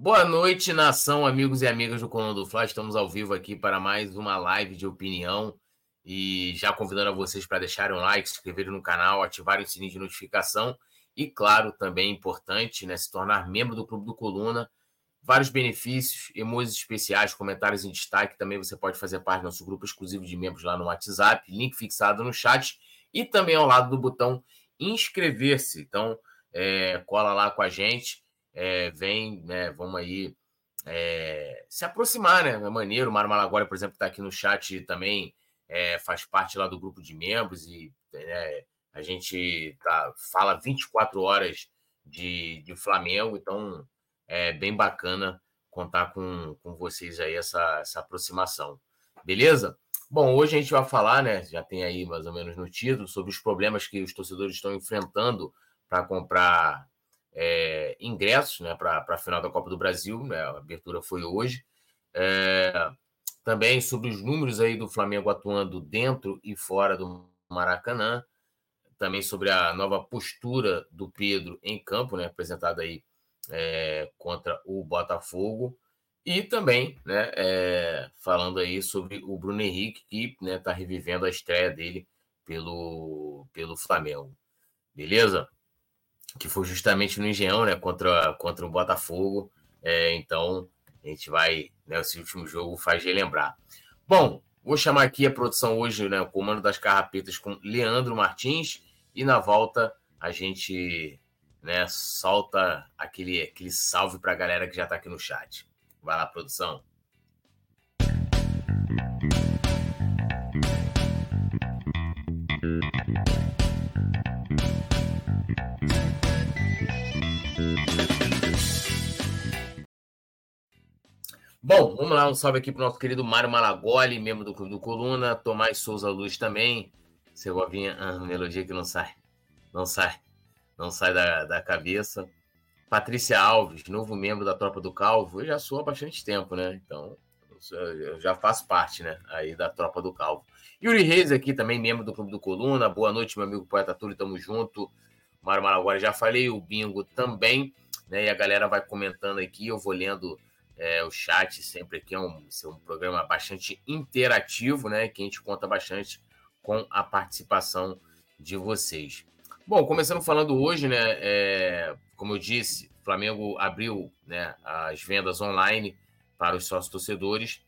Boa noite, nação, amigos e amigas do Coluna do Fla. Estamos ao vivo aqui para mais uma live de opinião e já convidando a vocês para deixarem um like, se inscreverem no canal, ativarem o sininho de notificação e, claro, também é importante né, se tornar membro do Clube do Coluna. Vários benefícios, emojis especiais, comentários em destaque. Também você pode fazer parte do nosso grupo exclusivo de membros lá no WhatsApp, link fixado no chat e também ao lado do botão inscrever-se. Então, é, cola lá com a gente é, vem, né, vamos aí é, se aproximar, né? É maneiro. O Mário Malagora, por exemplo, está aqui no chat também, é, faz parte lá do grupo de membros e é, a gente tá, fala 24 horas de, de Flamengo, então é bem bacana contar com, com vocês aí essa, essa aproximação. Beleza? Bom, hoje a gente vai falar, né? Já tem aí mais ou menos no título, sobre os problemas que os torcedores estão enfrentando para comprar é, ingressos né, para a final da Copa do Brasil, né, a abertura foi hoje. É, também sobre os números aí do Flamengo atuando dentro e fora do Maracanã, também sobre a nova postura do Pedro em campo, né, apresentada aí é, contra o Botafogo, e também né, é, falando aí sobre o Bruno Henrique, que está né, tá revivendo a estreia dele pelo, pelo Flamengo. Beleza? Que foi justamente no Engenhão, né, contra, contra o Botafogo. É, então, a gente vai, né, esse último jogo faz relembrar. Bom, vou chamar aqui a produção hoje, né, o comando das carrapetas com Leandro Martins, e na volta a gente, né, solta aquele, aquele salve para a galera que já está aqui no chat. Vai lá, produção. Bom, vamos lá, um salve aqui para o nosso querido Mário Malagoli, membro do Clube do Coluna, Tomás Souza Luz também, Segovinha, ah, melodia que não sai, não sai, não sai da, da cabeça. Patrícia Alves, novo membro da Tropa do Calvo, eu já sou há bastante tempo, né? Então, eu já faço parte, né, aí da Tropa do Calvo. Yuri Reis aqui também, membro do Clube do Coluna, boa noite, meu amigo Poeta Túlio, tamo junto. Mário Malagoli, já falei, o Bingo também, né, e a galera vai comentando aqui, eu vou lendo é, o chat sempre aqui é um, é um programa bastante interativo, né? Que a gente conta bastante com a participação de vocês. Bom, começando falando hoje, né? É, como eu disse, o Flamengo abriu né, as vendas online para os sócios torcedores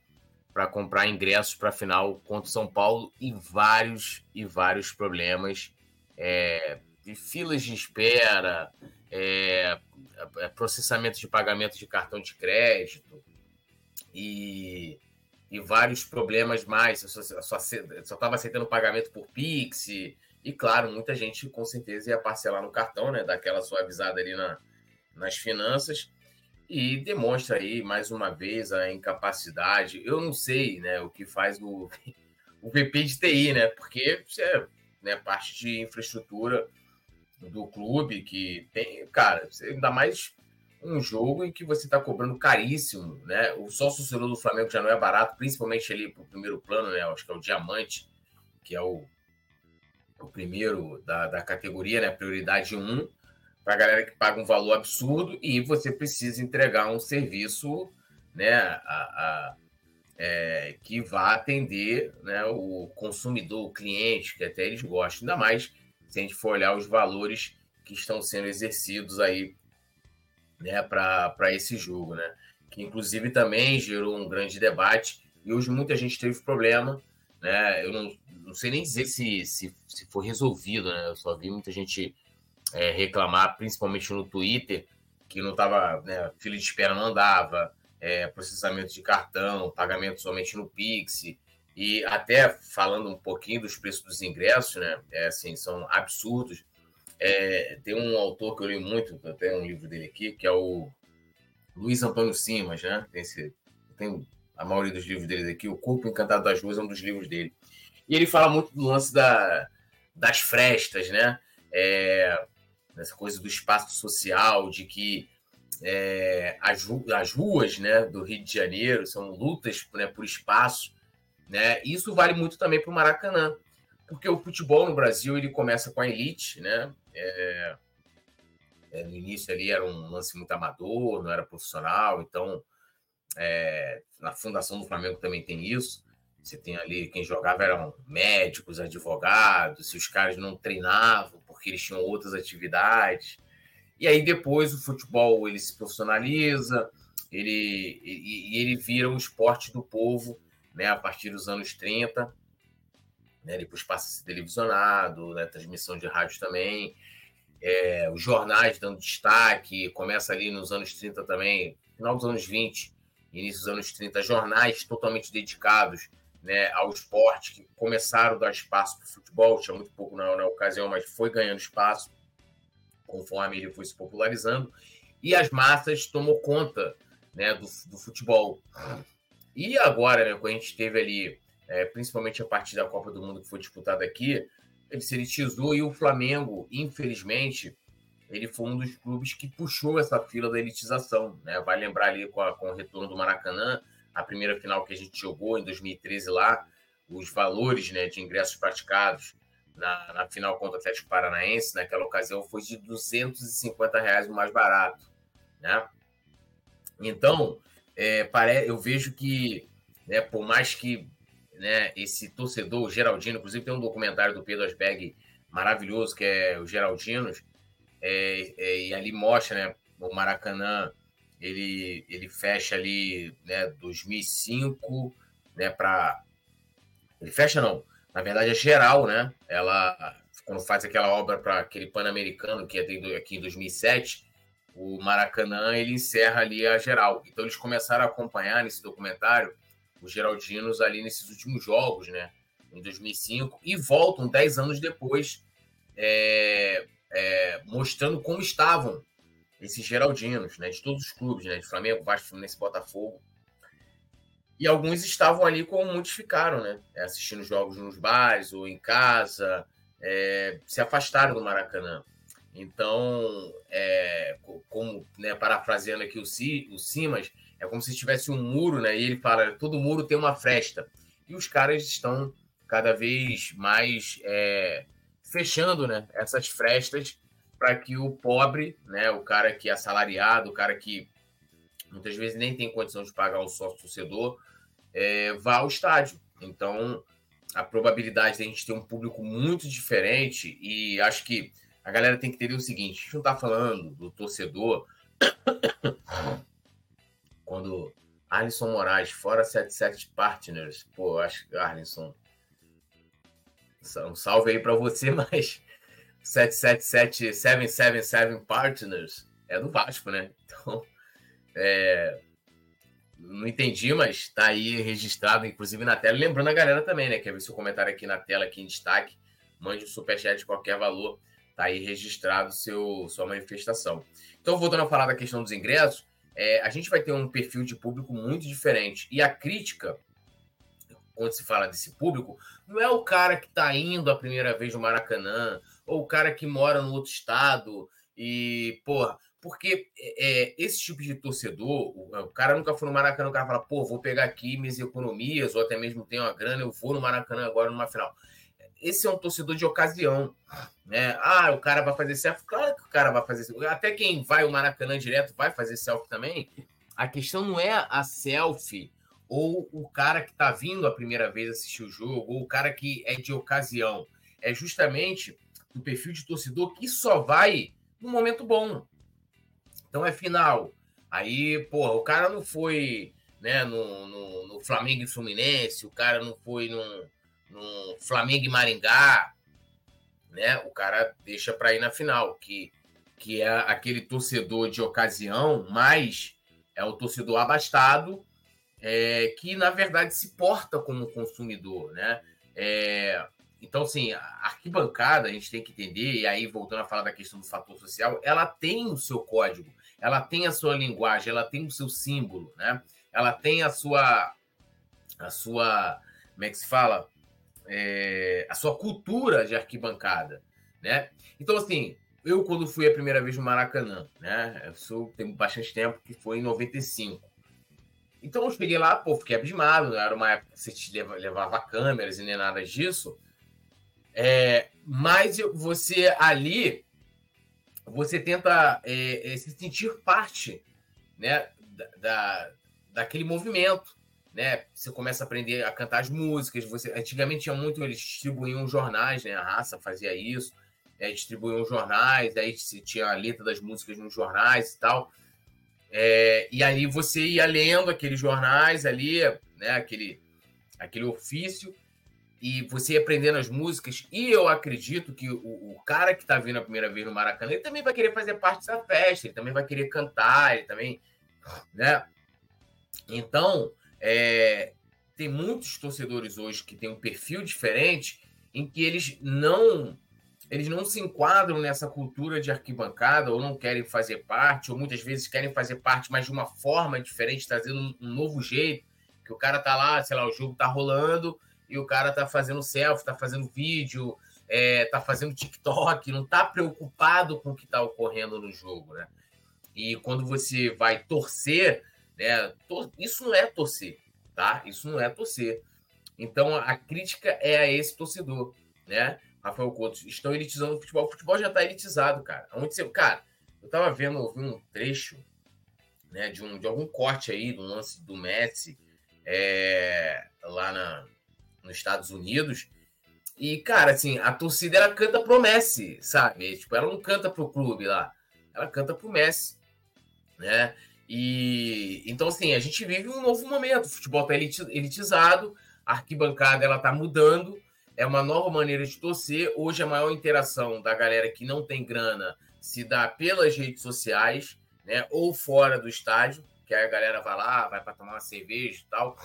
para comprar ingressos para a final contra o São Paulo e vários e vários problemas é, de filas de espera, é, processamento de pagamento de cartão de crédito e, e vários problemas mais. Eu só estava aceitando pagamento por Pix. E, e, claro, muita gente com certeza ia parcelar no cartão, né? Daquela suavizada ali na, nas finanças. E demonstra aí, mais uma vez, a incapacidade. Eu não sei né, o que faz o, o VP de TI, né? Porque é né, parte de infraestrutura do clube, que tem, cara, ainda mais um jogo em que você está cobrando caríssimo, né? O sócio torcedor do Flamengo já não é barato, principalmente ali para o primeiro plano, né? Acho que é o Diamante, que é o, o primeiro da, da categoria, né? Prioridade 1, para a galera que paga um valor absurdo e você precisa entregar um serviço, né? A, a é, que vá atender né, o consumidor, o cliente, que até eles gostam, ainda mais se a gente for olhar os valores que estão sendo exercidos aí né, para esse jogo, né? Que inclusive também gerou um grande debate e hoje muita gente teve problema, né? Eu não, não sei nem dizer se, se, se foi resolvido, né? Eu só vi muita gente é, reclamar, principalmente no Twitter, que não estava, né? Fila de espera não andava, é, processamento de cartão, pagamento somente no Pix, e até falando um pouquinho dos preços dos ingressos, né? É, assim, são absurdos. É, tem um autor que eu li muito, até um livro dele aqui, que é o Luiz Antônio Simas, né? Tem, esse, tem a maioria dos livros dele aqui. O Corpo Encantado das Ruas é um dos livros dele. E ele fala muito do lance da, das frestas, né? É, essa coisa do espaço social, de que é, as, as ruas né, do Rio de Janeiro são lutas né, por espaço né? Isso vale muito também para o Maracanã, porque o futebol no Brasil ele começa com a elite, né? É... É, no início ali era um lance muito amador, não era profissional, então é, na fundação do Flamengo também tem isso. Você tem ali quem jogava eram médicos, advogados, os caras não treinavam porque eles tinham outras atividades. E aí depois o futebol ele se profissionaliza, ele e, ele vira um esporte do povo, né, a partir dos anos 30. Né, depois passa a ser televisionado, né, transmissão de rádio também. É, os jornais dando destaque, começa ali nos anos 30 também, final dos anos 20, início dos anos 30, jornais totalmente dedicados né, ao esporte, que começaram a dar espaço para o futebol, tinha muito pouco na, na, ocasião, mas foi ganhando espaço conforme ele foi se popularizando, e as massas tomou conta né, do, do futebol. E agora, né, quando a gente teve ali, é, principalmente a partir da Copa do Mundo que foi disputada aqui, ele se elitizou e o Flamengo, infelizmente, ele foi um dos clubes que puxou essa fila da elitização. Né? Vai lembrar ali com, a, com o retorno do Maracanã, a primeira final que a gente jogou em 2013 lá, os valores né, de ingressos praticados na, na final contra o Atlético Paranaense, naquela ocasião, foi de 250 reais o mais barato. Né? Então, é, pare... eu vejo que, né, por mais que né, esse torcedor, o Geraldino, inclusive tem um documentário do Pedro Asberg maravilhoso, que é o Geraldinos, é, é, e ali mostra né, o Maracanã ele, ele fecha ali, né, 2005, né, para ele fecha não, na verdade é geral, né? Ela quando faz aquela obra para aquele Pan-Americano que é aqui em 2007, o Maracanã ele encerra ali a geral. Então eles começaram a acompanhar nesse documentário os Geraldinos ali nesses últimos jogos, né? Em 2005 e voltam 10 anos depois, é, é, mostrando como estavam esses Geraldinos, né, de todos os clubes, né, de Flamengo, Vasco, Fluminense, Botafogo. E alguns estavam ali como muitos ficaram, né, assistindo jogos nos bares ou em casa, é, se afastaram do Maracanã. Então, é, como né, parafraseando aqui o, C, o Simas, é como se tivesse um muro, né? E ele fala: todo muro tem uma fresta. E os caras estão cada vez mais é, fechando né, essas frestas para que o pobre, né, o cara que é assalariado, o cara que muitas vezes nem tem condição de pagar o sócio torcedor, é, vá ao estádio. Então, a probabilidade de a gente ter um público muito diferente, e acho que a galera tem que entender o seguinte: a gente não está falando do torcedor. Quando Alisson Moraes, fora 77 Partners, pô, acho que Alisson. Um salve aí para você, mas 777 777 Partners é do Vasco, né? Então, é, não entendi, mas tá aí registrado, inclusive na tela. Lembrando a galera também, né? Quer ver seu comentário aqui na tela, aqui em destaque. Mande um superchat de qualquer valor. Tá aí registrado seu, sua manifestação. Então, voltando a falar da questão dos ingressos, é, a gente vai ter um perfil de público muito diferente. E a crítica, quando se fala desse público, não é o cara que está indo a primeira vez no Maracanã, ou o cara que mora no outro estado e, porra, porque é, é, esse tipo de torcedor, o, o, cara nunca foi no Maracanã, o cara fala, pô, vou pegar aqui minhas economias, ou até mesmo tenho uma grana, eu vou no Maracanã agora numa final. Esse é um torcedor de ocasião, né? Ah, o cara vai fazer selfie? Claro que o cara vai fazer selfie. Até quem vai o Maracanã direto vai fazer selfie também. A questão não é a selfie ou o cara que tá vindo a primeira vez assistir o jogo, ou o cara que é de ocasião. É justamente do perfil de torcedor que só vai no momento bom. Então é final. Aí, porra, o cara não foi né, no, no, no Flamengo e Fluminense, o cara não foi no, no Flamengo e Maringá, né? O cara deixa para ir na final, que, que é aquele torcedor de ocasião, mas é o torcedor abastado, é, que na verdade se porta como consumidor, né? É, então, assim, a arquibancada, a gente tem que entender, e aí voltando a falar da questão do fator social, ela tem o seu código, ela tem a sua linguagem, ela tem o seu símbolo, né? Ela tem a sua, a sua, como é que se fala? É, a sua cultura de arquibancada, né? Então, assim, eu quando fui a primeira vez no Maracanã, né? Eu sou, tenho bastante tempo, que foi em 95. Então eu cheguei lá, pô, fiquei abismado, não era uma época que você levava câmeras e nem nada disso. É, mas você ali, você tenta é, é, se sentir parte né, da, da, daquele movimento. Né? Você começa a aprender a cantar as músicas. Você, antigamente tinha muito, eles distribuíam jornais, né? a raça fazia isso, né? distribuíam jornais, aí tinha a letra das músicas nos jornais e tal. É, e aí você ia lendo aqueles jornais ali, né? aquele, aquele ofício, e você ia aprendendo as músicas. E eu acredito que o, o cara que está vindo a primeira vez no Maracanã, ele também vai querer fazer parte dessa festa, ele também vai querer cantar, ele também. Né? Então, é, tem muitos torcedores hoje que têm um perfil diferente em que eles não eles não se enquadram nessa cultura de arquibancada ou não querem fazer parte, ou muitas vezes querem fazer parte, mas de uma forma diferente, trazendo um, novo jeito, que o cara tá lá, sei lá, o jogo tá rolando, e o cara tá fazendo selfie, tá fazendo vídeo, é, tá fazendo TikTok, não tá preocupado com o que tá ocorrendo no jogo, né? E quando você vai torcer, né? Isso não é torcer, tá? Isso não é torcer. Então a crítica é a esse torcedor, né? Rafael Couto, estão elitizando o futebol. O futebol já tá elitizado, cara. Onde você, cara, eu tava vendo, ouvi um trecho, né, de um de algum corte aí do lance do Messi é, lá na, nos Estados Unidos. E, cara, assim, a torcida ela canta pro Messi, sabe? Tipo, ela não canta pro clube lá, ela canta pro Messi, né? E então, assim, a gente vive um novo momento. O futebol tá elitizado, a arquibancada ela tá mudando, é uma nova maneira de torcer. Hoje a maior interação da galera que não tem grana se dá pelas redes sociais, né? Ou fora do estádio, que a galera vai lá, vai para tomar uma cerveja e tal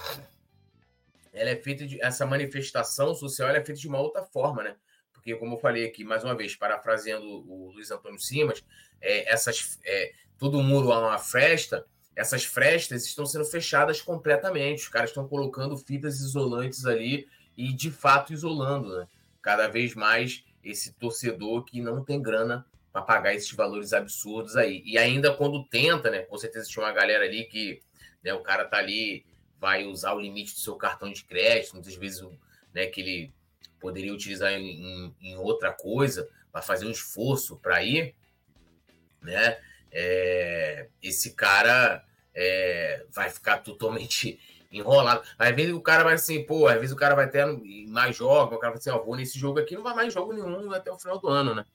ela é feita de essa manifestação social é feita de uma outra forma, né? Porque como eu falei aqui mais uma vez, parafraseando o Luiz Antônio Simas, é, essas é, todo muro há uma festa, essas frestas estão sendo fechadas completamente. Os caras estão colocando fitas isolantes ali e de fato isolando, né? Cada vez mais esse torcedor que não tem grana para pagar esses valores absurdos aí. E ainda quando tenta, né? Com certeza tinha uma galera ali que né, o cara tá ali vai usar o limite do seu cartão de crédito, muitas vezes né, que ele poderia utilizar em, em outra coisa, para fazer um esforço para ir, né? É, esse cara é, vai ficar totalmente enrolado. Às vezes o cara vai assim, pô, às vezes o cara vai ter mais jogos, o cara vai assim, ó, vou nesse jogo aqui, não vai mais jogo nenhum até o final do ano, né?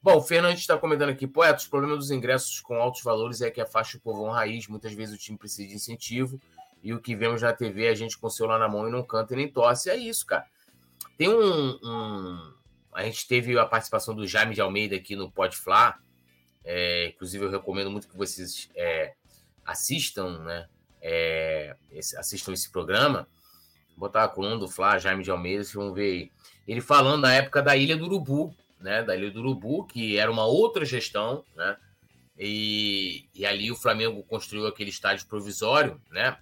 Bom, o Fernando está comentando aqui, poeta, o problema dos ingressos com altos valores é que afasta o povão raiz, muitas vezes o time precisa de incentivo, e o que vemos na TV é a gente com o celular na mão e não canta e nem tosse. É isso, cara. Tem um, um... A gente teve a participação do Jaime de Almeida aqui no Podflá. É, inclusive, eu recomendo muito que vocês é, assistam, né? É, assistam esse programa. Vou botar a coluna do Flá, Jaime de Almeida, vocês vão ver aí. Ele falando na época da Ilha do Urubu, né? Da Ilha do Urubu, que era uma outra gestão, né? E, e ali o Flamengo construiu aquele estádio provisório, né?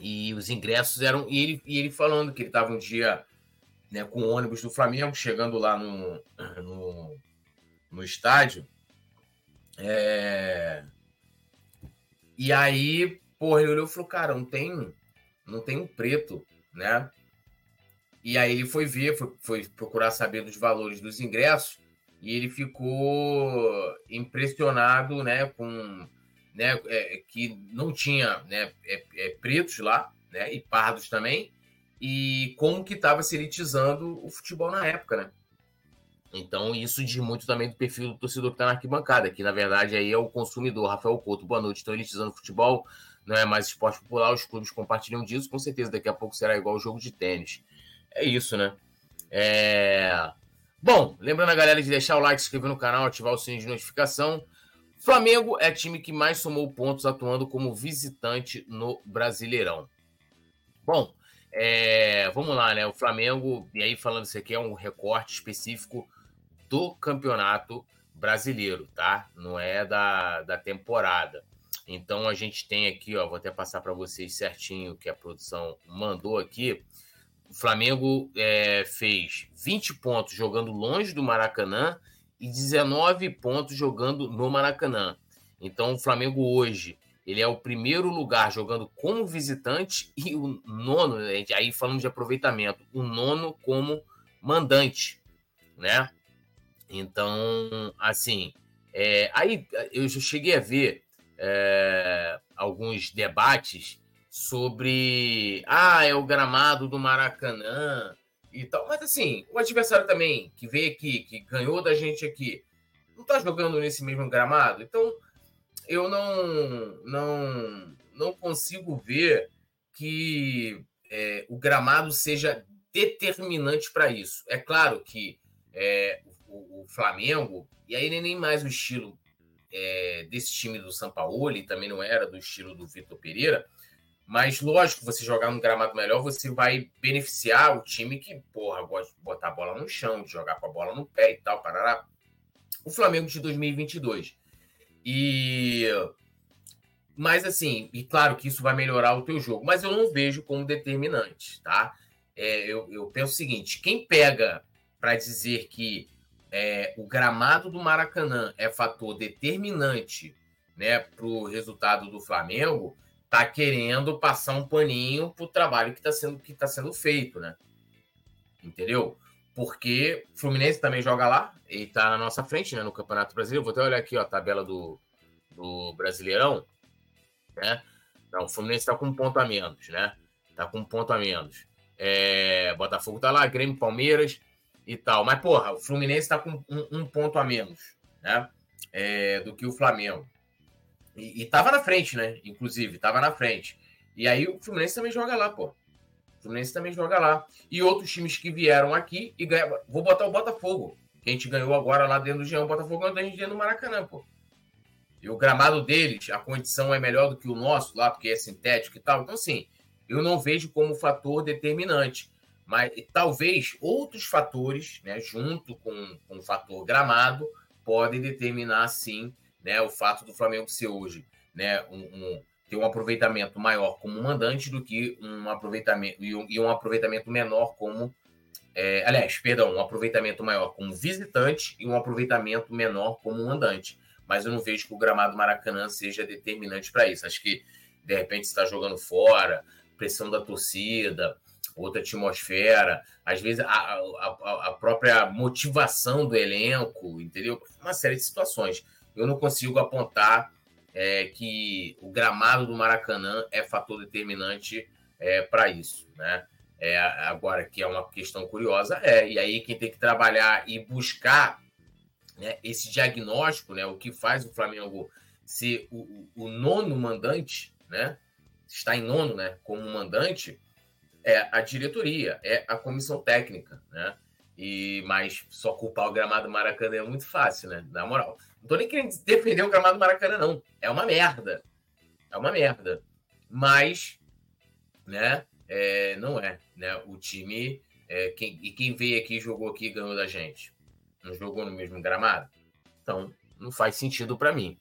E os ingressos eram. E ele, e ele falando que ele estava um dia né, com o ônibus do Flamengo, chegando lá no, no, no estádio. É... E aí, porra, ele olhou e falou: cara, não tem, não tem um preto, né? E aí ele foi ver, foi, foi procurar saber dos valores dos ingressos e ele ficou impressionado, né, com né, é, que não tinha né, é, é, pretos lá, né, e pardos também, e como que estava se elitizando o futebol na época, né? Então, isso diz muito também do perfil do torcedor que está na arquibancada, que na verdade aí é o consumidor. Rafael Couto, boa noite. Estão elitizando futebol, não é mais esporte popular, os clubes compartilham disso, com certeza daqui a pouco será igual o jogo de tênis. É isso, né? É... Bom, lembrando a galera de deixar o like, se inscrever no canal, ativar o sininho de notificação. Flamengo é time que mais somou pontos atuando como visitante no Brasileirão. Bom, é, vamos lá, né? O Flamengo, e aí falando isso aqui, é um recorte específico do campeonato brasileiro, tá? Não é da, da temporada. Então a gente tem aqui, ó, vou até passar para vocês certinho o que a produção mandou aqui. O Flamengo é, fez 20 pontos jogando longe do Maracanã e 19 pontos jogando no Maracanã. Então o Flamengo hoje ele é o primeiro lugar jogando como visitante e o nono, aí falando de aproveitamento, o nono como mandante, né? Então, assim, É, aí eu cheguei a ver é, alguns debates sobre ah, é o gramado do Maracanã e tal. Mas assim, o adversário também que veio aqui, que ganhou da gente aqui, não tá jogando nesse mesmo gramado. Então, eu não não não consigo ver que é, o gramado seja determinante para isso. É claro que é, o, o, Flamengo, e aí nem mais o estilo é, desse time do Sampaoli, também não era do estilo do Vitor Pereira, mas lógico, você jogar num gramado melhor, você vai beneficiar o time que, porra, gosta de botar a bola no chão, de jogar com a bola no pé e tal, parará. O Flamengo de 2022. E mas assim, e claro que isso vai melhorar o teu jogo, mas eu não vejo como determinante, tá? É, eu, eu penso o seguinte: quem pega para dizer que é, o gramado do Maracanã é fator determinante né, para o resultado do Flamengo, tá querendo passar um paninho para o trabalho que está sendo, que tá sendo feito, né? Entendeu? Porque o Fluminense também joga lá, e está na nossa frente né, no Campeonato Brasileiro. Vou até olhar aqui ó, a tabela do, do Brasileirão. Né? Não, o Fluminense está com um ponto a menos, né? Está com um ponto a menos. É, Botafogo está lá, Grêmio, Palmeiras e tal. Mas, porra, o Fluminense está com um, um, ponto a menos, né? É, do que o Flamengo. E, estava na frente, né? Inclusive, estava na frente. E aí o Fluminense também joga lá, pô. O Fluminense também joga lá. E outros times que vieram aqui e ganharam. Vou botar o Botafogo, que a gente ganhou agora lá dentro do Geão. Botafogo ganhou a gente dentro do Maracanã, pô. E o gramado deles, a condição é melhor do que o nosso lá, porque é sintético e tal. Então, assim, eu não vejo como fator determinante. Mas talvez outros fatores, né, junto com, com o fator gramado, podem determinar, sim, né, o fato do Flamengo ser hoje né, um, um, ter um aproveitamento maior como mandante do que um aproveitamento e um, e um aproveitamento menor como é, aliás, perdão, um aproveitamento maior como visitante e um aproveitamento menor como mandante mas eu não vejo que o gramado Maracanã seja determinante para isso. Acho que, de repente, está jogando fora, pressão da torcida, outra atmosfera, às vezes a, a, a, própria motivação do elenco, entendeu? Uma série de situações. Eu não consigo apontar é, que o gramado do Maracanã é fator determinante é, para isso, né? É, agora, que é uma questão curiosa, é. E aí, quem tem que trabalhar e buscar né, esse diagnóstico, né, o que faz o Flamengo ser o, o, nono mandante, né, está em nono, né, como mandante, é a diretoria, é a comissão técnica, né, e mas só culpar o gramado Maracanã é muito fácil, né, na moral. Não tô nem querendo defender o gramado Maracanã, não. É uma merda. É uma merda. Mas, né, é, não é, né, o time, é, quem, e quem veio aqui, jogou aqui, ganhou da gente não jogou no mesmo gramado? Então, não faz sentido para mim.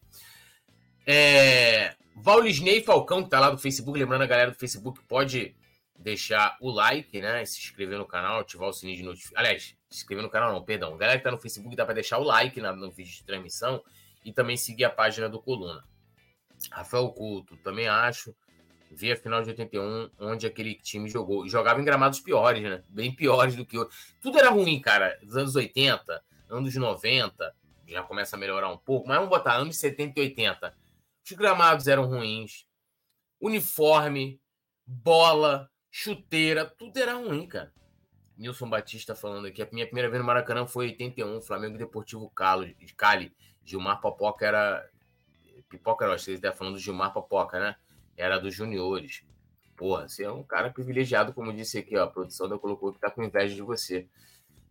É... Vaulisney Falcão, que tá lá do Facebook, lembrando a galera do Facebook, pode deixar o like, né? Se inscrever no canal, ativar o sininho de notificação. Aliás, se inscrever no canal não, perdão. Galera que tá no Facebook dá para deixar o like na, no vídeo de transmissão e também seguir a página do Coluna. Rafael Couto, também acho. Vi a final de 81, onde aquele time jogou. Jogava em gramados piores, né? Bem piores do que hoje. Tudo era ruim, cara. Dos anos 80, anos 90, já começa a melhorar um pouco, mas vamos botar anos 70 e 80. Os gramados eram ruins, uniforme, bola, chuteira, tudo era ruim, cara. Nilson Batista falando aqui. A minha primeira vez no Maracanã foi em 81, Flamengo Deportivo Cali. Cali. Gilmar Popoca era. Pipoca, que vocês falando do Gilmar Popoca, né? Era dos juniores. Porra, você é um cara privilegiado, como disse aqui, ó. A produção da colocou que tá com inveja de você.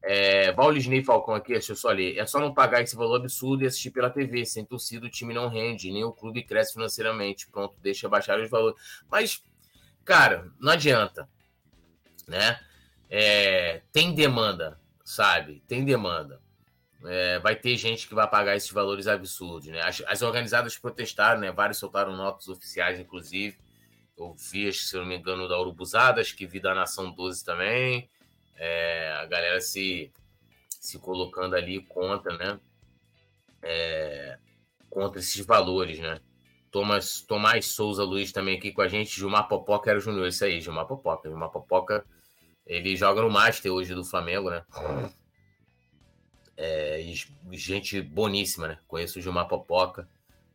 É, Vaulisney Falcão aqui, deixa eu só ler. É só não pagar esse valor absurdo e assistir pela TV. Sem torcida, o time não rende, nem o clube cresce financeiramente. Pronto, deixa baixar os valores. Mas, cara, não adianta. Né? É, tem demanda, sabe? Tem demanda. É, vai ter gente que vai pagar esses valores absurdos, né? As, as, organizadas protestaram, né? Vários soltaram notas oficiais, inclusive. Eu vi, se não me engano, da Urubuzadas, que vi da Nação 12 também é, a galera se, se colocando ali contra, né? É, contra esses valores, né? Thomas, Tomás Souza Luiz também aqui com a gente, Gilmar Popoca era o Júnior, isso aí, Gilmar Popoca. Gilmar Popoca, ele joga no Master hoje do Flamengo, né? É, gente boníssima, né? Conheço o Gilmar Popoca,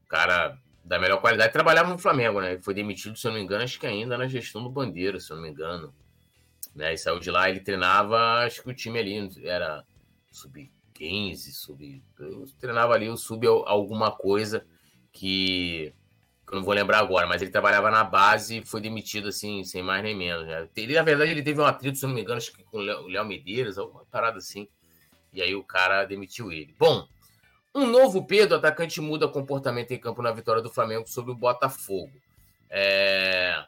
cara da melhor qualidade, trabalhava no Flamengo, né? Foi demitido, se eu não me engano, acho que ainda na gestão do Bandeira, se eu não me engano. Né? E saiu de lá, ele treinava, acho que o time ali era sub-15, sub. Eu treinava ali o sub alguma coisa que eu não vou lembrar agora, mas ele trabalhava na base e foi demitido assim, sem mais nem menos. Né? Ele, na verdade, ele teve um atrito, se não me engano, acho que com o Léo Medeiros, alguma parada assim. E aí o cara demitiu ele. Bom, um novo Pedro, atacante muda comportamento em campo na vitória do Flamengo sobre o Botafogo. É...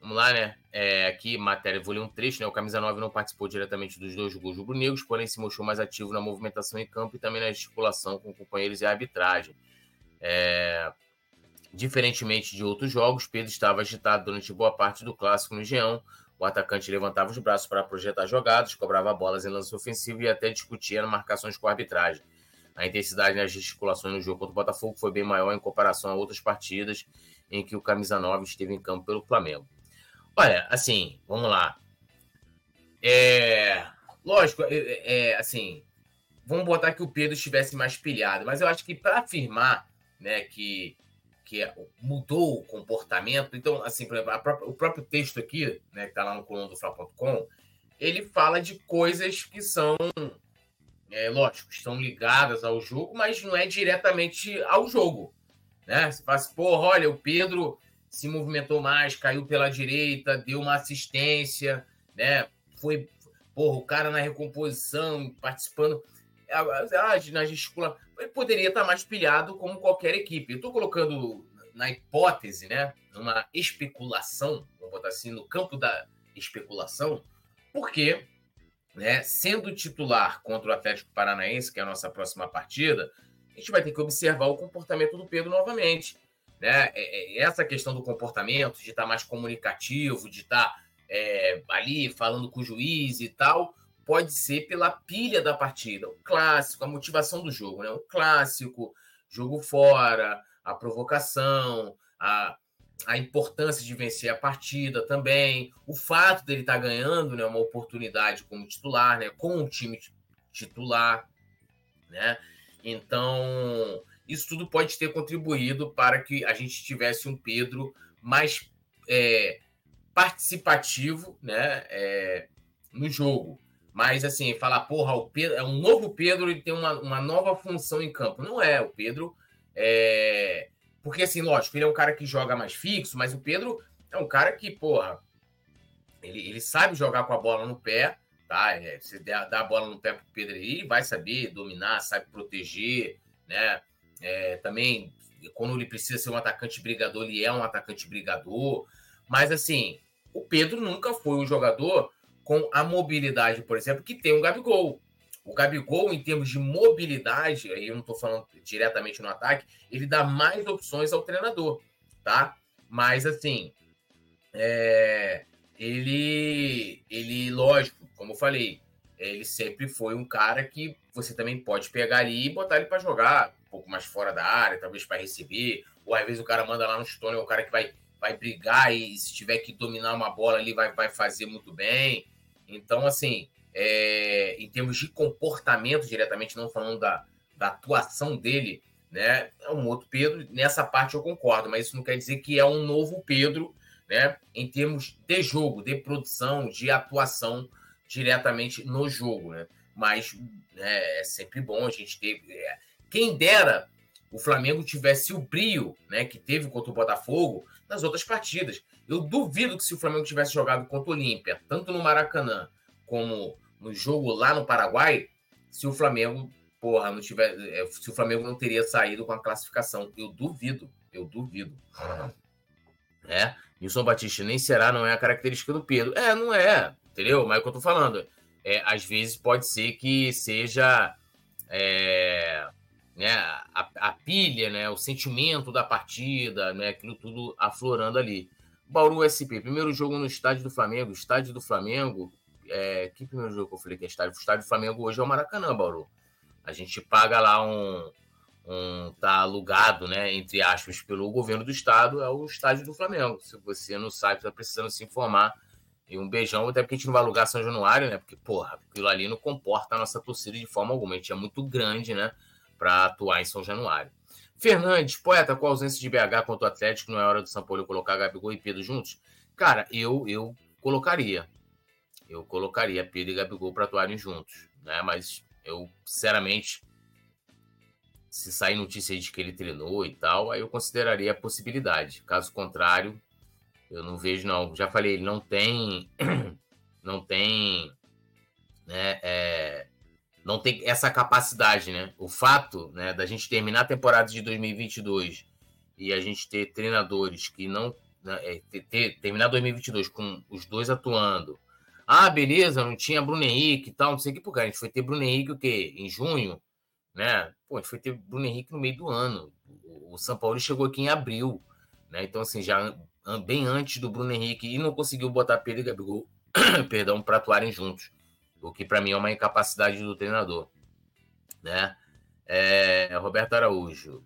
Vamos lá, né? É, aqui, matéria, vou ler um trecho, né? O Camisa 9 não participou diretamente dos dois gols rubro-negros, porém se mostrou mais ativo na movimentação em campo e também na gesticulação com companheiros e arbitragem. É... Diferentemente de outros jogos, Pedro estava agitado durante boa parte do clássico no Geão. O atacante levantava os braços para projetar jogadas, cobrava bolas em lance ofensivo e até discutia marcações com a arbitragem. A intensidade nas gesticulações no jogo contra o Botafogo foi bem maior em comparação a outras partidas em que o Camisa 9 esteve em campo pelo Flamengo. Olha, assim, vamos lá. É, lógico, é, é, assim, vamos botar que o Pedro estivesse mais pilhado, mas eu acho que para afirmar né, que, que é, mudou o comportamento, então, assim, por exemplo, própria, o próprio texto aqui, né, que está lá no coluna do Fla.com, ele fala de coisas que são, é, lógico, estão ligadas ao jogo, mas não é diretamente ao jogo. Né? Você fala assim, porra, olha, o Pedro se movimentou mais, caiu pela direita, deu uma assistência, né? Foi, porra, o cara na recomposição, participando na gesticula, ele poderia estar mais pilhado como qualquer equipe. Eu estou colocando na hipótese, né? Numa especulação, vamos botar assim, no campo da especulação, porque, né, sendo titular contra o Atlético Paranaense, que é a nossa próxima partida, a gente vai ter que observar o comportamento do Pedro novamente. Né? É, é, essa questão do comportamento, de estar mais comunicativo, de estar é, ali falando com o juiz e tal, pode ser pela pilha da partida. O clássico, a motivação do jogo, né? O clássico, jogo fora, a provocação, a, a importância de vencer a partida também, o fato dele estar ganhando né, uma oportunidade como titular, né, com o time titular, né? Então, isso tudo pode ter contribuído para que a gente tivesse um Pedro mais é, participativo né, é, no jogo. Mas, assim, falar, porra, o Pedro é um novo Pedro, ele tem uma, uma nova função em campo. Não é, o Pedro é. Porque, assim, lógico, ele é um cara que joga mais fixo, mas o Pedro é um cara que, porra, ele, ele sabe jogar com a bola no pé, tá? É, se der, dar a bola no pé pro Pedro aí, vai saber dominar, sabe proteger, né? É, também, quando ele precisa ser um atacante brigador, ele é um atacante brigador. Mas, assim, o Pedro nunca foi um jogador com a mobilidade, por exemplo, que tem o Gabigol. O Gabigol, em termos de mobilidade, aí eu não estou falando diretamente no ataque, ele dá mais opções ao treinador, tá? Mas, assim, é, ele, ele, lógico, como eu falei, ele sempre foi um cara que você também pode pegar ali e botar ele para jogar um pouco mais fora da área, talvez para receber, ou às vezes o cara manda lá no stone, é o cara que vai, vai brigar e se tiver que dominar uma bola ali vai, vai fazer muito bem. Então, assim, é, em termos de comportamento diretamente, não falando da, da atuação dele, né? É um outro Pedro, nessa parte eu concordo, mas isso não quer dizer que é um novo Pedro, né? Em termos de jogo, de produção, de atuação diretamente no jogo, né? Mas né, é sempre bom a gente ter. É, quem dera o Flamengo tivesse o brio né, que teve contra o Botafogo nas outras partidas. Eu duvido que se o Flamengo tivesse jogado contra o Olímpia, tanto no Maracanã como no jogo lá no Paraguai, se o Flamengo, porra, não tiver, é, se o Flamengo não teria saído com a classificação. Eu duvido, eu duvido. É, Nilson Batista nem será, não é a característica do Pedro. É, não é, entendeu? Mas é o que eu tô falando. É, às vezes pode ser que seja é, né, a, a, pilha, né, o sentimento da partida, né, aquilo tudo aflorando ali. Bauru SP, primeiro jogo no estádio do Flamengo. Estádio do Flamengo. É, que primeiro jogo que eu falei que é estádio? O estádio do Flamengo hoje é o Maracanã, Bauru. A gente paga lá um. um tá alugado, né, entre aspas, pelo governo do estado, é o estádio do Flamengo. Se você não sabe, está precisando se informar. E um beijão, até porque a gente não vai alugar São Januário, né? Porque, porra, aquilo ali não comporta a nossa torcida de forma alguma. A gente é muito grande, né? Para atuar em São Januário. Fernandes, poeta, com a ausência de BH contra o Atlético, não é hora do São Paulo colocar Gabigol e Pedro juntos? Cara, eu, eu colocaria. Eu colocaria Pedro e Gabigol para atuarem juntos, né? Mas eu, sinceramente, se sair notícia de que ele treinou e tal, aí eu consideraria a possibilidade. Caso contrário, eu não vejo, não. Já falei, ele não tem. Não tem. Né, é, não tem essa capacidade, né? O fato né, da gente terminar a temporada de 2022 e a gente ter treinadores que não. Né, é, ter, ter, terminar 2022 com os dois atuando. Ah, beleza, não tinha Bruno Henrique e tal, não sei o que, porque a gente foi ter Bruno Henrique o quê? Em junho, né? Pô, a gente foi ter Bruno Henrique no meio do ano. O São Paulo chegou aqui em abril, né? Então, assim, já bem antes do Bruno Henrique e não conseguiu botar Pedro e Gabigol, perdão, para atuarem juntos o que para mim é uma incapacidade do treinador. Né? É, Roberto Araújo,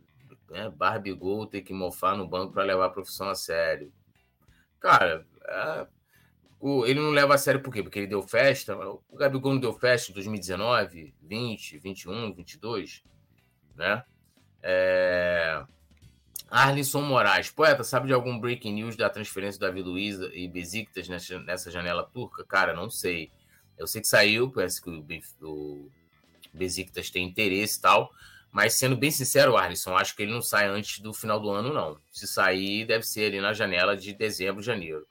né? Barbigol tem que mofar no banco para levar a profissão a sério. Cara, é, o, ele não leva a sério por quê? Porque ele deu festa. O Gabigol não deu festa em 2019, 20, 21, 22, né? É... Arlisson Moraes, poeta, sabe de algum breaking news da transferência da Davi Luiz e Besiktas nessa janela turca? Cara, não sei. Eu sei que saiu, parece que o, o Besiktas tem interesse e tal, mas sendo bem sincero, Arlisson, acho que ele não sai antes do final do ano, não. Se sair, deve ser ali na janela de dezembro, janeiro.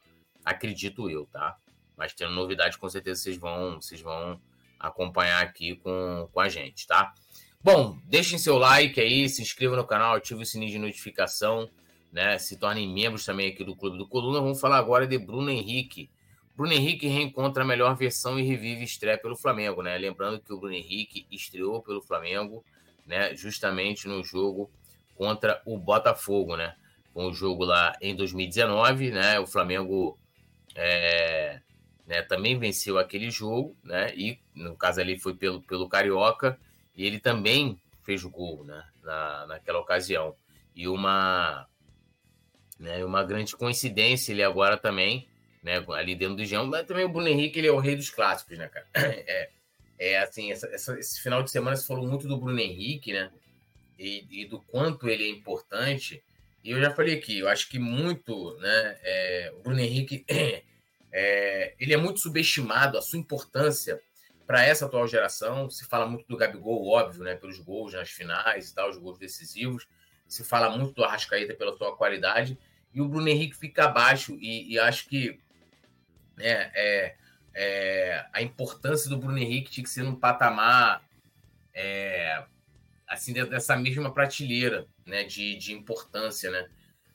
Acredito eu, tá? Mas tendo novidade, com certeza vocês vão, vocês vão acompanhar aqui com, com a gente, tá? Bom, deixem seu like aí, se inscrevam no canal, ative o sininho de notificação, né? Se tornem membros também aqui do Clube do Coluna. Vamos falar agora de Bruno Henrique Bruno Henrique reencontra a melhor versão e revive estreia pelo Flamengo, né? Lembrando que o Bruno Henrique estreou pelo Flamengo, né? Justamente no jogo contra o Botafogo, né? Com o jogo lá em 2019, né? O Flamengo é, né, também venceu aquele jogo, né? E no caso ali foi pelo, pelo Carioca, e ele também fez o gol, né? Na, naquela ocasião. E uma, né, uma grande coincidência, ele agora também né? Ali dentro do Geão, mas também o Bruno Henrique ele é o rei dos clássicos, né, cara? É, é assim, essa, essa, esse final de semana se falou muito do Bruno Henrique, né? E, e, do quanto ele é importante. E eu já falei aqui, eu acho que muito, né? É, o Bruno Henrique é, ele é muito subestimado, a sua importância para essa atual geração. Se fala muito do Gabigol, óbvio, né? Pelos gols nas finais e tal, os gols decisivos. Se fala muito do Arrascaeta pela sua qualidade. E o Bruno Henrique fica abaixo. E, e acho que né, é, é, a importância do Bruno Henrique tinha que ser num patamar é, assim dessa mesma prateleira né, de, de importância, né?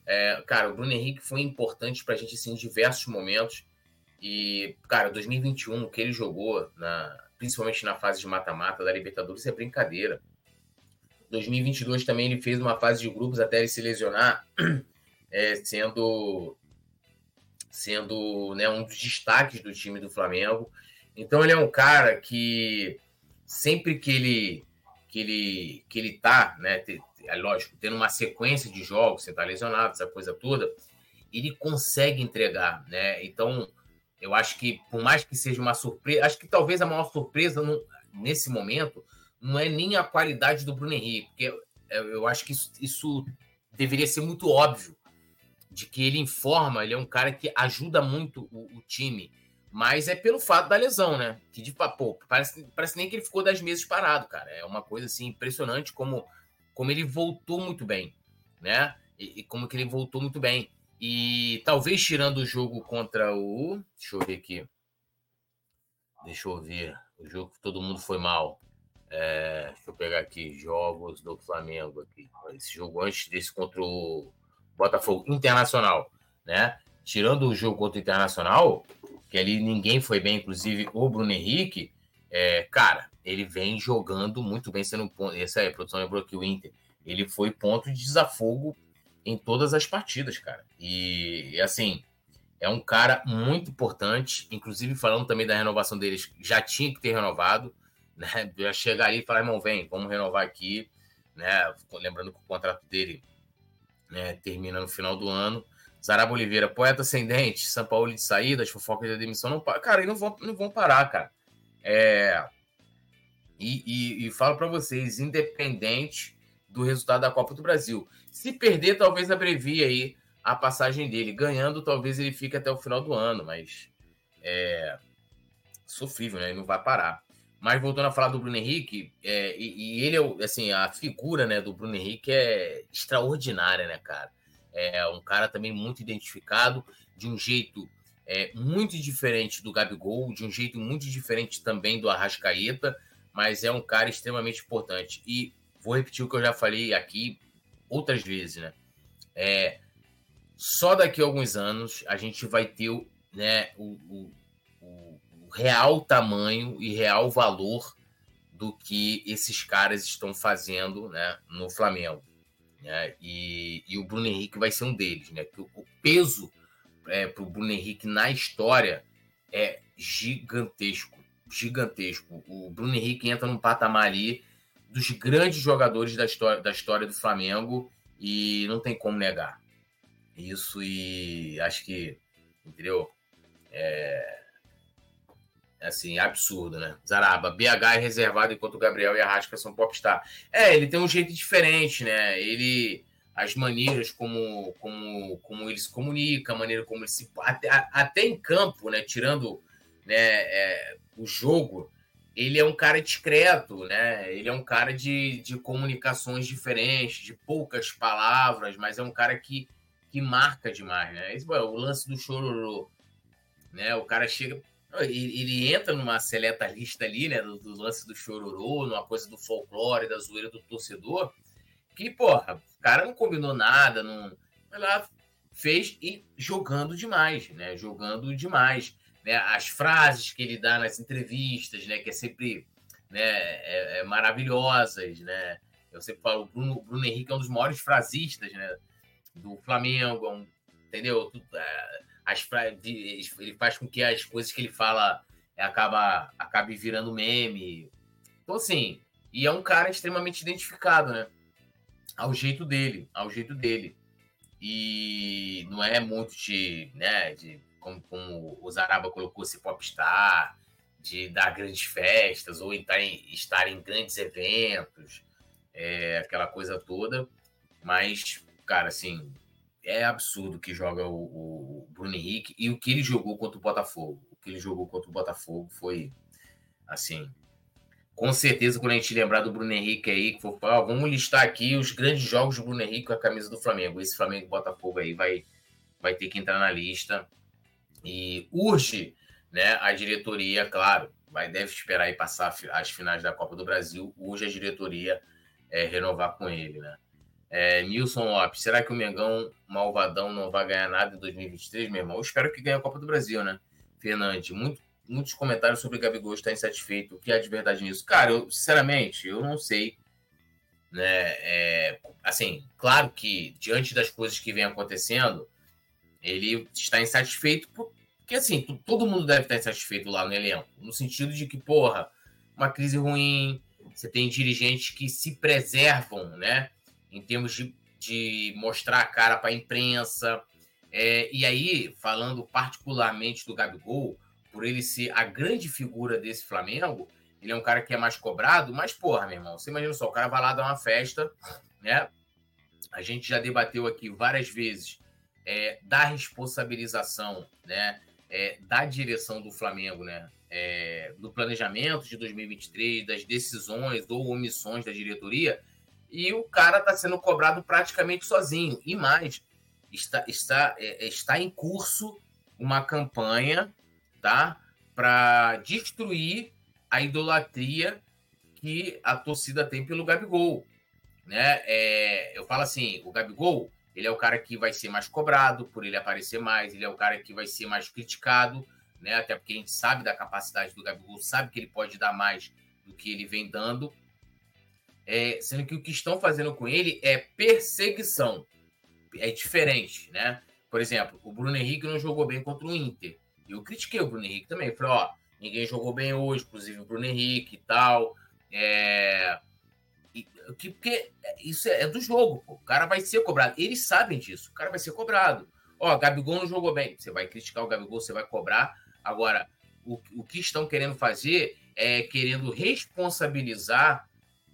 É, cara, o Bruno Henrique foi importante para a gente assim, em diversos momentos. E, cara, 2021, o que ele jogou, na, principalmente na fase de mata-mata da Libertadores, é brincadeira. 2022 também ele fez uma fase de grupos até ele se lesionar, é, sendo sendo né, um dos destaques do time do Flamengo. Então ele é um cara que sempre que ele que ele que ele tá, né, é lógico, tendo uma sequência de jogos, você tá lesionado, essa coisa toda, ele consegue entregar, né? Então, eu acho que por mais que seja uma surpresa, acho que talvez a maior surpresa no, nesse momento não é nem a qualidade do Bruno Henrique, porque eu, acho que isso, isso deveria ser muito óbvio de que ele informa, ele é um cara que ajuda muito o, o time, mas é pelo fato da lesão, né? Que de pô, parece, parece nem que ele ficou 10 meses parado, cara. É uma coisa assim impressionante como, como ele voltou muito bem, né? E, e como que ele voltou muito bem. E talvez tirando o jogo contra o. Deixa eu ver aqui. Deixa eu ver. O jogo que todo mundo foi mal. É, deixa eu pegar aqui. Jogos do Flamengo aqui. Esse jogo antes desse contra o Botafogo Internacional, né? Tirando o jogo contra o Internacional, que ali ninguém foi bem, inclusive o Bruno Henrique, é, cara, ele vem jogando muito bem, sendo ponto. Essa aí, a produção lembrou que o Inter, ele foi ponto de desafogo em todas as partidas, cara. E, e assim, é um cara muito importante, inclusive falando também da renovação deles, já tinha que ter renovado, né? Já chegar ali e falar, irmão, vem, vamos renovar aqui, né? Lembrando que o contrato dele né, termina no final do ano. Zaraba Oliveira, poeta ascendente, São Paulo de saída, as fofocas da demissão não Cara, eles não vão, não vão parar, cara. É... E, e, e falo para vocês, independente do resultado da Copa do Brasil. Se perder, talvez abrevie aí a passagem dele. Ganhando, talvez ele fique até o final do ano, mas é sofrível, né? Ele não vai parar. Mas voltando a falar do Bruno Henrique, é, e, e, ele é, assim, a figura né, do Bruno Henrique é extraordinária, né, cara? É um cara também muito identificado, de um jeito é, muito diferente do Gabigol, de um jeito muito diferente também do Arrascaeta, mas é um cara extremamente importante. E vou repetir o que eu já falei aqui outras vezes, né? É, só daqui a alguns anos a gente vai ter né, o, real tamanho e real valor do que esses caras estão fazendo né, no Flamengo. Né? E, e, o Bruno Henrique vai ser um deles. Né? Que o, peso é, para o Bruno Henrique na história é gigantesco. Gigantesco. O Bruno Henrique entra num patamar ali dos grandes jogadores da história, da história do Flamengo e não tem como negar. Isso e acho que, entendeu? É, assim, absurdo, né? Zaraba, BH é reservado enquanto o Gabriel e a Rasca são popstar. É, ele tem um jeito diferente, né? Ele as maneiras como, como, como ele se comunica, a maneira como ele se até, até em campo, né, tirando né, é, o jogo, ele é um cara discreto, né? Ele é um cara de, de comunicações diferentes, de poucas palavras, mas é um cara que que marca demais, né? Esse, o lance do chororô, né? O cara chega, ele, entra numa seleta lista ali, né? Do, do, lance do chororô, numa coisa do folclore, da zoeira do torcedor, que, porra, o cara não combinou nada, não. Ela fez e jogando demais, né? Jogando demais. Né? As frases que ele dá nas entrevistas, né? Que é sempre né? É, é maravilhosas, né? Eu sempre falo, o Bruno, Bruno Henrique é um dos maiores frasistas, né? do Flamengo, entendeu? É, as, ele faz com que as coisas que ele fala é, acaba, acabe virando meme. Então, assim, e é um cara extremamente identificado, né? Ao jeito dele, ao jeito dele. E não é muito de, né, de como, como o Zaraba colocou, se popstar, de dar grandes festas ou estar em, estar em grandes eventos, é, aquela coisa toda. Mas cara, assim, é absurdo que joga o, o, Bruno Henrique e o que ele jogou contra o Botafogo. O que ele jogou contra o Botafogo foi, assim, com certeza, quando a gente lembrar do Bruno Henrique aí, que for falar, vamos listar aqui os grandes jogos do Bruno Henrique com a camisa do Flamengo. Esse Flamengo Botafogo aí vai, vai ter que entrar na lista. E urge né, a diretoria, claro, vai, deve esperar aí passar as finais da Copa do Brasil, urge a diretoria é, renovar com ele, né? É, Nilson Lopes, será que o Mengão malvadão não vai ganhar nada em 2023, meu irmão? Eu espero que ganhe a Copa do Brasil, né? Fernandes, muito, muitos comentários sobre o Gabigol estar insatisfeito. O que há de verdade nisso? Cara, eu, sinceramente, eu não sei. Né? É, assim, claro que diante das coisas que vem acontecendo, ele está insatisfeito porque, assim, todo mundo deve estar insatisfeito lá no elenco. No sentido de que, porra, uma crise ruim, você tem dirigentes que se preservam, né? Em termos de, de mostrar a cara para a imprensa. É, e aí, falando particularmente do Gabigol, por ele ser a grande figura desse Flamengo, ele é um cara que é mais cobrado, mas, porra, meu irmão, você imagina só, o cara vai lá dar uma festa, né? A gente já debateu aqui várias vezes é, da responsabilização, né? É, da direção do Flamengo, né? É, do planejamento de 2023, das decisões ou omissões da diretoria, e o cara está sendo cobrado praticamente sozinho. E mais, está, está, é, está em curso uma campanha tá, para destruir a idolatria que a torcida tem pelo Gabigol. Né? É, eu falo assim, o Gabigol ele é o cara que vai ser mais cobrado por ele aparecer mais, ele é o cara que vai ser mais criticado, né? até porque a gente sabe da capacidade do Gabigol, sabe que ele pode dar mais do que ele vem dando, é, sendo que o que estão fazendo com ele é perseguição. É diferente, né? Por exemplo, o Bruno Henrique não jogou bem contra o Inter. Eu critiquei o Bruno Henrique também. Falei, ó, ninguém jogou bem hoje, inclusive o Bruno Henrique e tal. É... Que, porque isso é, é do jogo, pô. o cara vai ser cobrado. Eles sabem disso, o cara vai ser cobrado. Ó, Gabigol não jogou bem. Você vai criticar o Gabigol, você vai cobrar. Agora, o, o que estão querendo fazer é querendo responsabilizar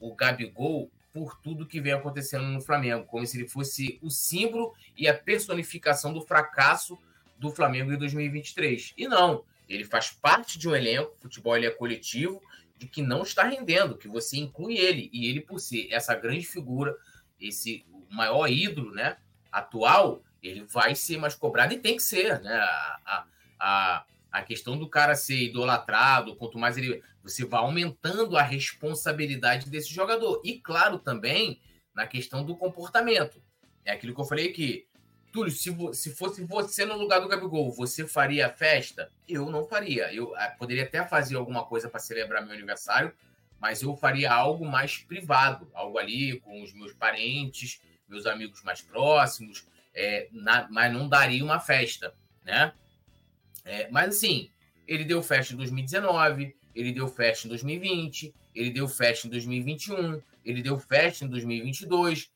o Gabigol por tudo que vem acontecendo no Flamengo, como se ele fosse o símbolo e a personificação do fracasso do Flamengo em 2023. E não, ele faz parte de um elenco, futebol ele é coletivo, de que não está rendendo, que você inclui ele, e ele por ser essa grande figura, esse maior ídolo, né, atual, ele vai ser mais cobrado e tem que ser, né? A, a, a questão do cara ser idolatrado, quanto mais ele. Você vai aumentando a responsabilidade desse jogador. E, claro, também na questão do comportamento. É aquilo que eu falei aqui. Túlio, se, se fosse você no lugar do Gabigol, você faria festa? Eu não faria. Eu ah, poderia até fazer alguma coisa para celebrar meu aniversário, mas eu faria algo mais privado, algo ali com os meus parentes, meus amigos mais próximos, é, na, mas não daria uma festa, né? É, mas assim, ele deu festa em 2019, ele deu festa em 2020, ele deu festa em 2021, ele deu festa em 2022.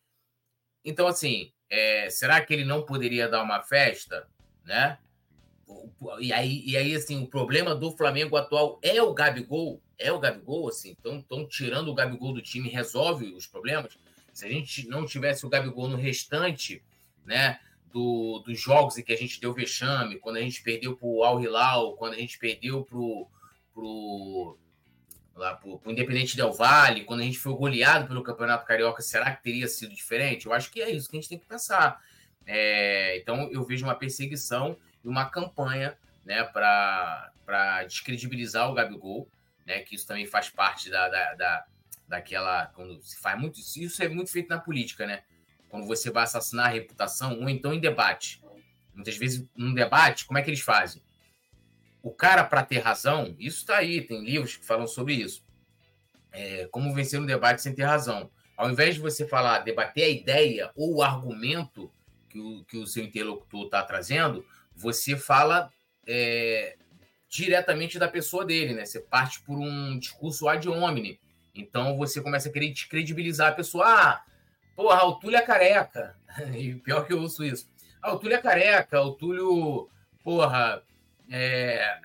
Então, assim, é, será que ele não poderia dar uma festa, né? E aí, e aí, assim, o problema do Flamengo atual é o Gabigol, é o Gabigol, assim, estão tirando o Gabigol do time, resolve os problemas. Se a gente não tivesse o Gabigol no restante né? Do, dos jogos em que a gente deu vexame, quando a gente perdeu para o Al Hilal, quando a gente perdeu para o lá pro, pro Independente Del Vale, quando a gente foi goleado pelo Campeonato Carioca, será que teria sido diferente? Eu acho que é isso que a gente tem que pensar. É, então eu vejo uma perseguição e uma campanha né, para descredibilizar o Gabigol, né, que isso também faz parte da, da, da, daquela. Quando se faz muito. Isso é muito feito na política, né? quando você vai assassinar a reputação, ou então em debate. Muitas vezes, num debate, como é que eles fazem? O cara, para ter razão, isso está aí, tem livros que falam sobre isso. É, como vencer um debate sem ter razão. Ao invés de você falar, debater a ideia ou o argumento que o, que o seu interlocutor está trazendo, você fala é, diretamente da pessoa dele, né? Você parte por um discurso ad hominem. Então você começa a querer descredibilizar a pessoa. Ah, Porra, o Túlio é careca. E pior que eu ouço isso. Ah, o Túlio é careca, o Túlio, porra, é,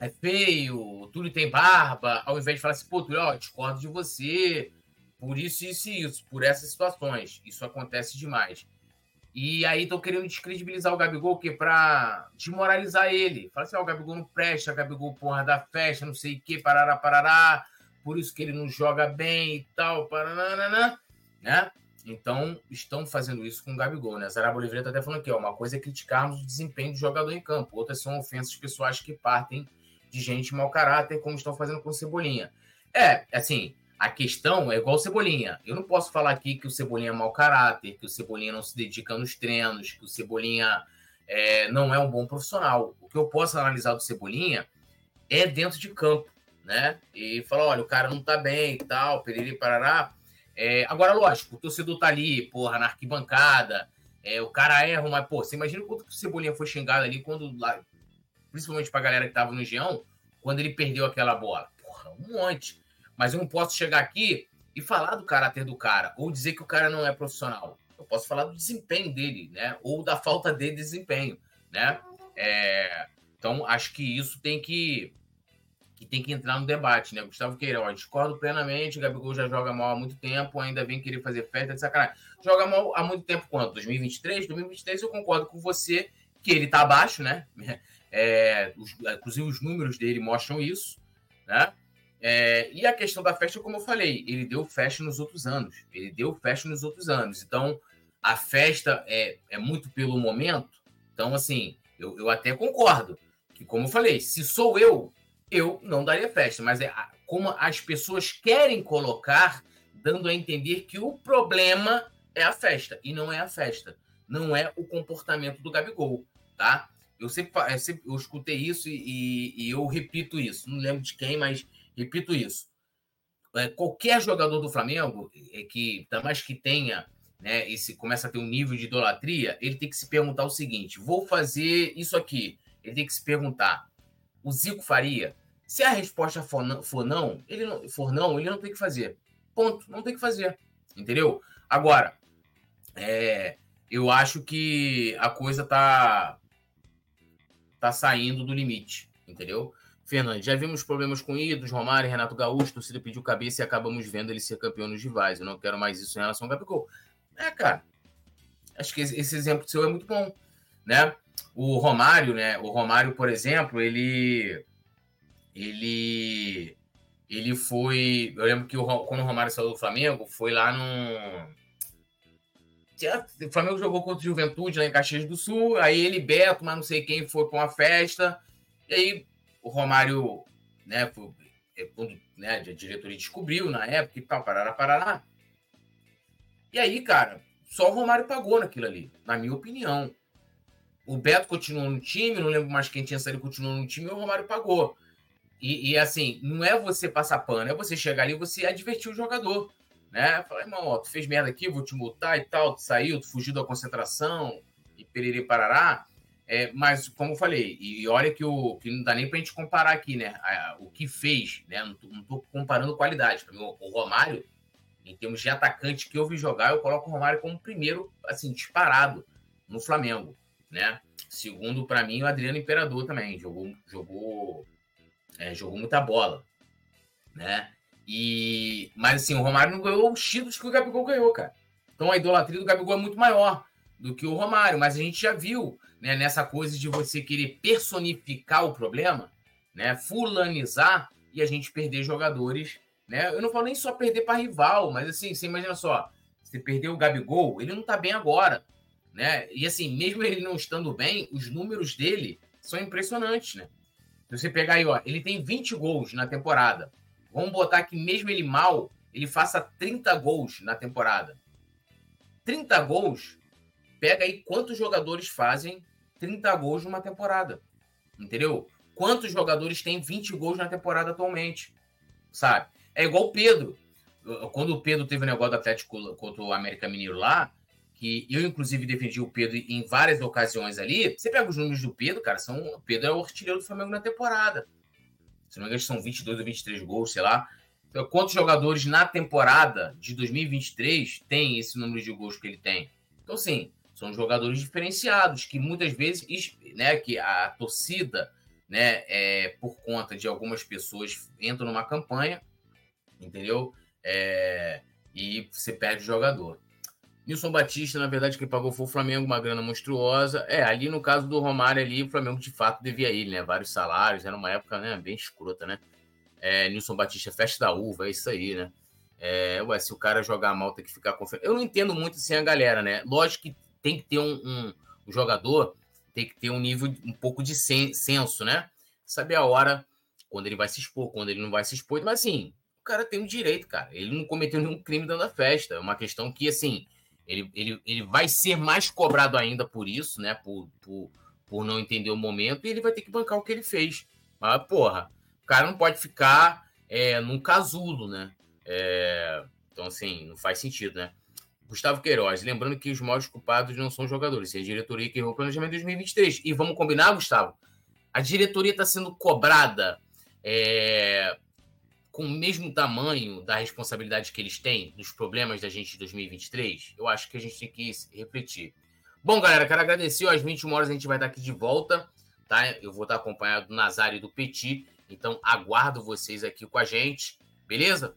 é feio, Túlio tem barba, ao invés de falar assim, pô, Túlio, ó, discordo de você, por isso, isso e isso, por essas situações. Isso acontece demais. E aí estão querendo descredibilizar o Gabigol, que para desmoralizar ele. Fala assim, ó, o Gabigol não presta, o Gabigol, porra, da festa, não sei o que, parará, parará, por isso que ele não joga bem e tal, parará, né? Então, estão fazendo isso com o Gabigol, né? Zaraba Oliveira está até falando aqui, ó, uma coisa é criticarmos o desempenho do jogador em campo, outras são ofensas pessoais que partem de gente mau caráter, como estão fazendo com o Cebolinha. É, assim, a questão é igual o Cebolinha. Eu não posso falar aqui que o Cebolinha é mau caráter, que o Cebolinha não se dedica nos treinos, que o Cebolinha é, não é um bom profissional. O que eu posso analisar do Cebolinha é dentro de campo, né? E falar, olha, o cara não tá bem e tal, periri, parará é, agora, lógico, o torcedor tá ali, porra, na arquibancada, é, o cara erra, mas, pô, você imagina quanto que o Cebolinha foi xingado ali quando, lá, principalmente pra galera que tava no Geão, quando ele perdeu aquela bola. Porra, um monte. Mas eu não posso chegar aqui e falar do caráter do cara, ou dizer que o cara não é profissional. Eu posso falar do desempenho dele, né? Ou da falta de desempenho, né? É, então, acho que isso tem que que tem que entrar no debate, né? Gustavo Queiroz, discordo plenamente, Gabigol já joga mal há muito tempo, ainda vem querer fazer festa de sacanagem. Joga mal há muito tempo quanto? 2023? 2023 eu concordo com você que ele tá abaixo, né? É, os, inclusive os números dele mostram isso, né? É, e a questão da festa, como eu falei, ele deu festa nos outros anos. Ele deu festa nos outros anos. Então, a festa é, é muito pelo momento. Então, assim, eu, eu até concordo. Que, como eu falei, se sou eu eu não daria festa, mas é como as pessoas querem colocar, dando a entender que o problema é a festa e não é a festa, não é o comportamento do Gabigol, tá? Eu sempre, eu, sempre, eu escutei isso e, e, eu repito isso, não lembro de quem, mas repito isso. É, qualquer jogador do Flamengo, é que, ainda mais que tenha, né, esse, começa a ter um nível de idolatria, ele tem que se perguntar o seguinte: vou fazer isso aqui. Ele tem que se perguntar: o Zico faria? Se a resposta for não, for não, ele não, for não, ele não tem que fazer. Ponto. Não tem que fazer. Entendeu? Agora, é, eu acho que a coisa tá tá saindo do limite, entendeu? Fernandes, já vimos problemas com Idos, Romário, Renato Gaúcho, torcida pediu cabeça e acabamos vendo ele ser campeão nos rivais. Eu não quero mais isso em relação ao Gabigol. É, cara, acho que esse exemplo seu é muito bom, né? O Romário, né? O Romário, por exemplo, ele ele ele foi, eu lembro que o, quando o Romário saiu do Flamengo, foi lá no o Flamengo jogou contra o Juventude lá em Caxias do Sul, aí ele, Beto, mas não sei quem, foi para uma festa, e aí o Romário, né, foi, é, quando né, a diretoria descobriu na época e tal, parará, parará. E aí, cara, só o Romário pagou naquilo ali, na minha opinião. O Beto continuou no time, não lembro mais quem tinha saído, continuou no time, e o Romário pagou. E, e, assim, não é você passar pano, é você chegar ali e você advertir o jogador né? Falar, irmão, ó, tu fez merda aqui, vou te multar e tal, tu saiu, tu fugiu da concentração e perere parará. É, mas, como eu falei, e olha que, o, que não dá nem pra gente comparar aqui, né? o que fez, né? Não tô, não tô comparando qualidade. Mim, o, o Romário, em termos de atacante que eu vi jogar, eu coloco o Romário como primeiro, assim, disparado no Flamengo, né? Segundo, para mim, o Adriano Imperador também jogou, jogou, é, jogou muita bola, né? E, mas assim, o Romário não ganhou os títulos que o Gabigol ganhou, cara. Então a idolatria do Gabigol é muito maior do que o Romário, mas a gente já viu né, nessa coisa de você querer personificar o problema, né, fulanizar e a gente perder jogadores. Né? Eu não falo nem só perder para rival, mas assim, você imagina só, você perdeu o Gabigol, ele não tá bem agora. Né? E assim, mesmo ele não estando bem, os números dele são impressionantes, né? Se você pegar aí, ó, ele tem 20 gols na temporada. Vamos botar que mesmo ele mal, ele faça 30 gols na temporada. 30 gols, pega aí quantos jogadores fazem 30 gols numa temporada. Entendeu? Quantos jogadores têm 20 gols na temporada atualmente? Sabe? É igual o Pedro. Quando o Pedro teve o negócio do Atlético contra o América Mineiro lá, que eu, inclusive, defendi o Pedro em várias ocasiões ali. Você pega os números do Pedro, cara, são, o Pedro é o artilheiro do Flamengo na temporada. Se não me engano, são 22 ou 23 gols, sei lá. Então, quantos jogadores na temporada de 2023 tem esse número de gols que ele tem? Então, sim, são jogadores diferenciados que muitas vezes, né, que a torcida, né, é, por conta de algumas pessoas, entra numa campanha, entendeu? É, e você perde o jogador. Nilson Batista, na verdade, que pagou foi o Flamengo, uma grana monstruosa. É, ali no caso do Romário, ali, o Flamengo de fato devia ele, né? Vários salários, era uma época né, bem escrota, né? É, Nilson Batista, festa da uva, é isso aí, né? É, ué, se o cara jogar mal, tem que ficar confiante. Eu não entendo muito assim a galera, né? Lógico que tem que ter um, um, um jogador, tem que ter um nível, um pouco de sen, senso, né? Saber a hora, quando ele vai se expor, quando ele não vai se expor. Mas assim, o cara tem o um direito, cara. Ele não cometeu nenhum crime dentro da festa. É uma questão que, assim, ele, ele, ele vai ser mais cobrado ainda por isso, né? Por, por, por não entender o momento, e ele vai ter que bancar o que ele fez. Mas, porra, o cara não pode ficar é, num casulo, né? É, então, assim, não faz sentido, né? Gustavo Queiroz, lembrando que os maiores culpados não são jogadores, é a diretoria que errou o planejamento de 2023. E vamos combinar, Gustavo? A diretoria está sendo cobrada é, com o mesmo tamanho da responsabilidade que eles têm dos problemas da gente de 2023? Eu acho que a gente tem que refletir. Bom, galera, quero agradecer. Às 21 horas a gente vai estar aqui de volta, tá? Eu vou estar acompanhado do Nazário e do Petit, então aguardo vocês aqui com a gente, beleza?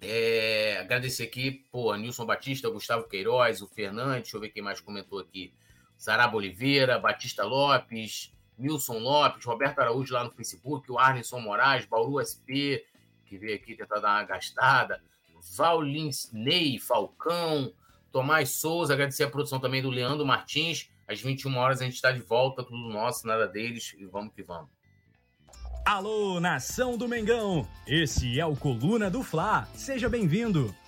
É, agradecer aqui, pô, Nilson Batista, Gustavo Queiroz, o Fernandes, deixa eu ver quem mais comentou aqui. Saraba Oliveira, Batista Lopes, Wilson Lopes, Roberto Araújo lá no Facebook, o Arlisson Moraes, Bauru SP, que veio aqui tentar dar uma gastada, Ney Falcão, Tomás Souza, agradecer a produção também do Leandro Martins. Às 21 horas a gente está de volta, tudo nosso, nada deles, e vamos que vamos. Alô, nação do Mengão! Esse é o Coluna do Fla. Seja bem-vindo!